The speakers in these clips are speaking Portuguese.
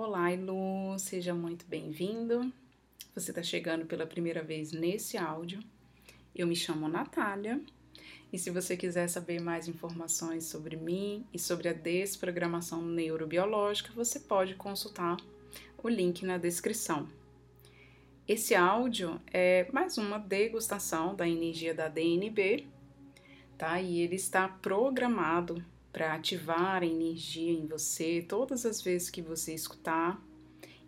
Olá, Lu, seja muito bem-vindo. Você está chegando pela primeira vez nesse áudio. Eu me chamo Natália e se você quiser saber mais informações sobre mim e sobre a desprogramação neurobiológica, você pode consultar o link na descrição. Esse áudio é mais uma degustação da energia da DNB, tá? E ele está programado para ativar a energia em você todas as vezes que você escutar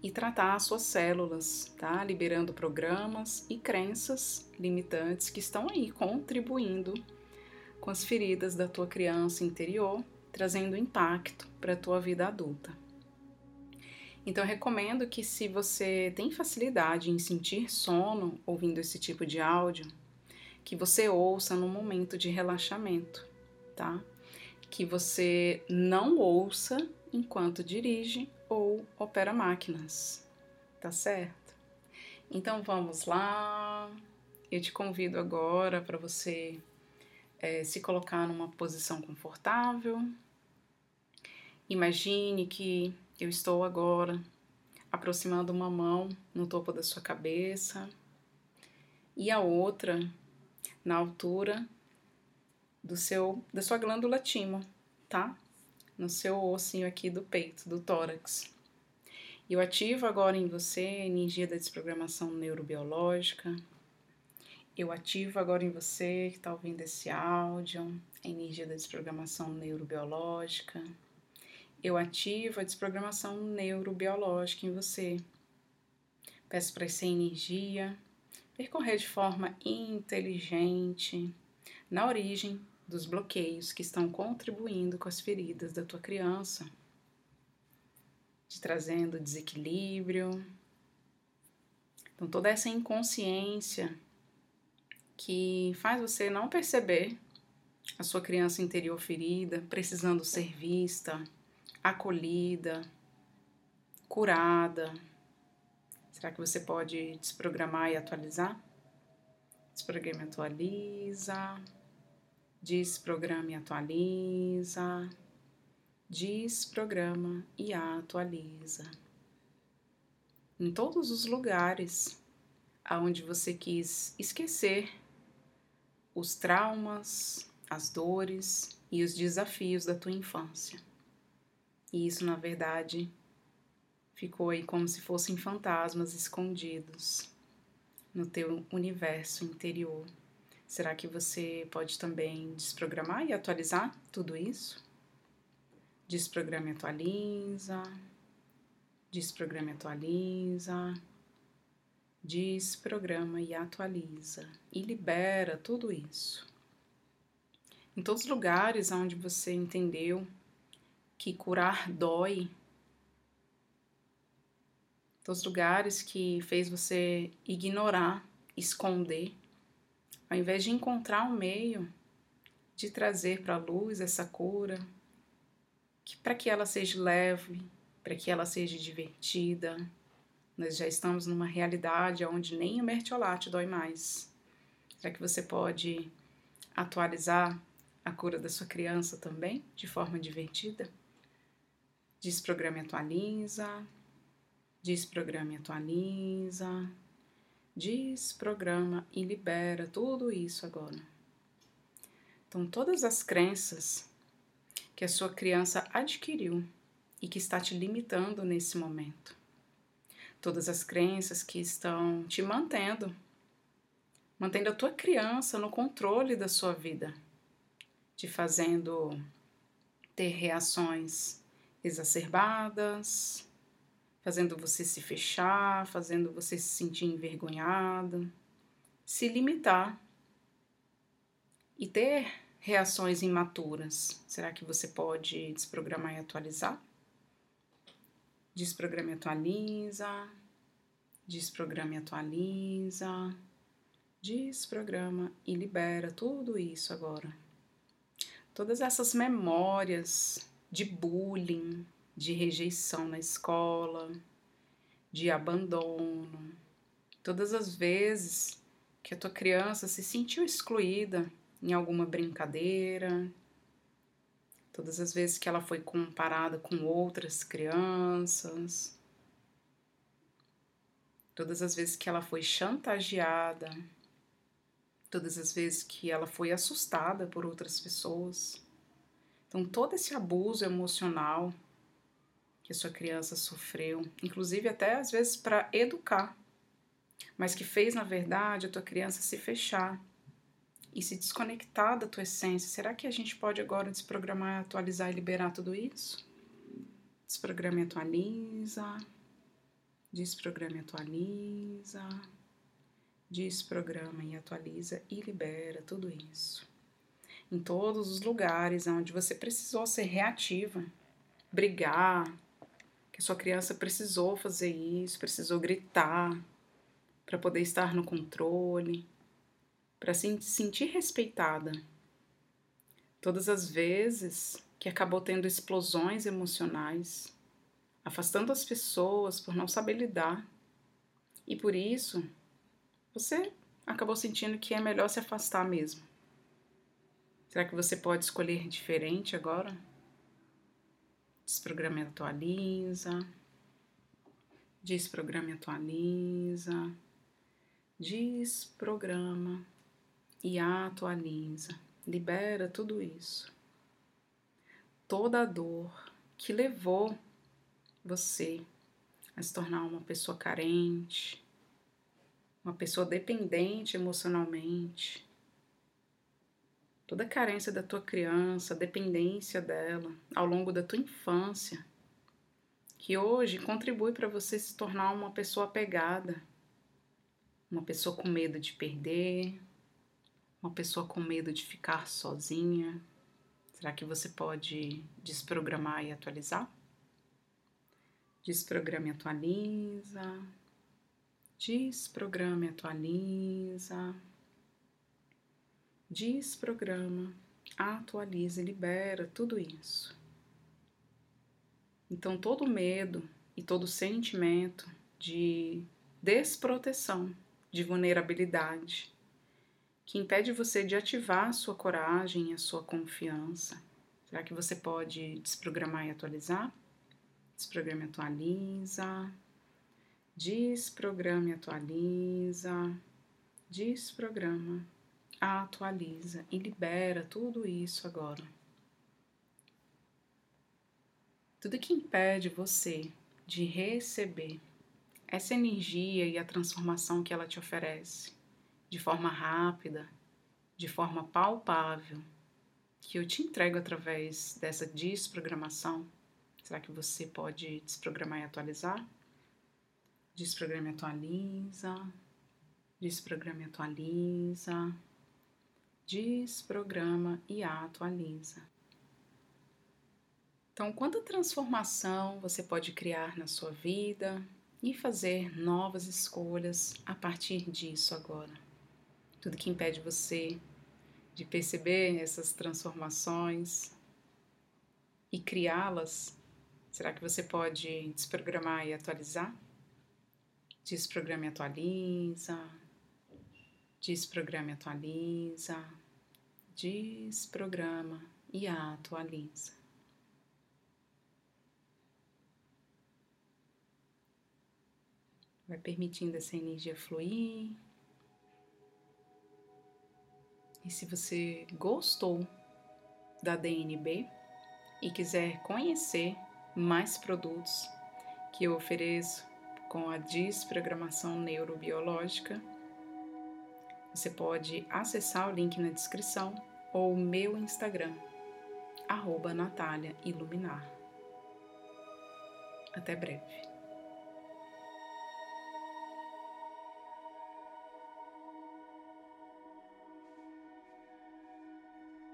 e tratar as suas células, tá? Liberando programas e crenças limitantes que estão aí contribuindo com as feridas da tua criança interior, trazendo impacto para a tua vida adulta. Então, eu recomendo que, se você tem facilidade em sentir sono ouvindo esse tipo de áudio, que você ouça no momento de relaxamento, tá? Que você não ouça enquanto dirige ou opera máquinas, tá certo? Então vamos lá. Eu te convido agora para você é, se colocar numa posição confortável. Imagine que eu estou agora aproximando uma mão no topo da sua cabeça e a outra na altura do seu, da sua glândula timo, tá? No seu ossinho aqui do peito, do tórax. Eu ativo agora em você a energia da desprogramação neurobiológica. Eu ativo agora em você que está ouvindo esse áudio a energia da desprogramação neurobiológica. Eu ativo a desprogramação neurobiológica em você. Peço para essa energia percorrer de forma inteligente na origem dos bloqueios que estão contribuindo com as feridas da tua criança, te trazendo desequilíbrio. Então, toda essa inconsciência que faz você não perceber a sua criança interior ferida, precisando ser vista, acolhida, curada. Será que você pode desprogramar e atualizar? Desprograma e atualiza. Desprograma e atualiza. Desprograma e atualiza. Em todos os lugares aonde você quis esquecer os traumas, as dores e os desafios da tua infância. E isso, na verdade, ficou aí como se fossem fantasmas escondidos no teu universo interior Será que você pode também desprogramar e atualizar tudo isso? Desprograma e atualiza. Desprograma e atualiza. Desprograma e atualiza. E libera tudo isso. Em todos os lugares onde você entendeu que curar dói, todos os lugares que fez você ignorar, esconder, ao invés de encontrar um meio de trazer para a luz essa cura, para que ela seja leve, para que ela seja divertida, nós já estamos numa realidade onde nem o mertiolate dói mais. Será que você pode atualizar a cura da sua criança também de forma divertida? Desprograma e atualiza. Desprograma e atualiza desprograma e libera tudo isso agora. Então, todas as crenças que a sua criança adquiriu e que está te limitando nesse momento, todas as crenças que estão te mantendo, mantendo a tua criança no controle da sua vida, te fazendo ter reações exacerbadas, fazendo você se fechar, fazendo você se sentir envergonhado, se limitar e ter reações imaturas. Será que você pode desprogramar e atualizar? Desprograma e atualiza. Desprograma e atualiza. Desprograma e libera tudo isso agora. Todas essas memórias de bullying, de rejeição na escola, de abandono. Todas as vezes que a tua criança se sentiu excluída em alguma brincadeira, todas as vezes que ela foi comparada com outras crianças, todas as vezes que ela foi chantageada, todas as vezes que ela foi assustada por outras pessoas. Então, todo esse abuso emocional que sua criança sofreu, inclusive até às vezes para educar, mas que fez na verdade a tua criança se fechar e se desconectar da tua essência. Será que a gente pode agora desprogramar, atualizar e liberar tudo isso? Desprograma e atualiza. Desprograma e atualiza. Desprograma e atualiza e libera tudo isso. Em todos os lugares onde você precisou ser reativa, brigar, que sua criança precisou fazer isso, precisou gritar para poder estar no controle, para se sentir respeitada. Todas as vezes que acabou tendo explosões emocionais, afastando as pessoas por não saber lidar. E por isso, você acabou sentindo que é melhor se afastar mesmo. Será que você pode escolher diferente agora? Desprograma e atualiza. Desprograma e atualiza. Desprograma e atualiza. Libera tudo isso. Toda a dor que levou você a se tornar uma pessoa carente, uma pessoa dependente emocionalmente, toda a carência da tua criança, a dependência dela ao longo da tua infância, que hoje contribui para você se tornar uma pessoa apegada, uma pessoa com medo de perder, uma pessoa com medo de ficar sozinha. Será que você pode desprogramar e atualizar? Desprograma e atualiza. Desprograma e atualiza desprograma, atualiza libera tudo isso. Então, todo medo e todo sentimento de desproteção, de vulnerabilidade, que impede você de ativar a sua coragem e a sua confiança. Será que você pode desprogramar e atualizar? Desprograma e atualiza. Desprograma e atualiza. Desprograma atualiza e libera tudo isso agora. Tudo que impede você de receber essa energia e a transformação que ela te oferece de forma rápida, de forma palpável, que eu te entrego através dessa desprogramação. Será que você pode desprogramar e atualizar? Desprograma e atualiza. Desprograma e atualiza desprograma e atualiza. Então, quanta transformação você pode criar na sua vida e fazer novas escolhas a partir disso agora. Tudo que impede você de perceber essas transformações e criá-las, será que você pode desprogramar e atualizar? Desprograma e atualiza. Desprograma e atualiza desprograma e atualiza. Vai permitindo essa energia fluir. E se você gostou da DNB e quiser conhecer mais produtos que eu ofereço com a desprogramação neurobiológica, você pode acessar o link na descrição ou o meu Instagram, arroba Natália Iluminar. Até breve.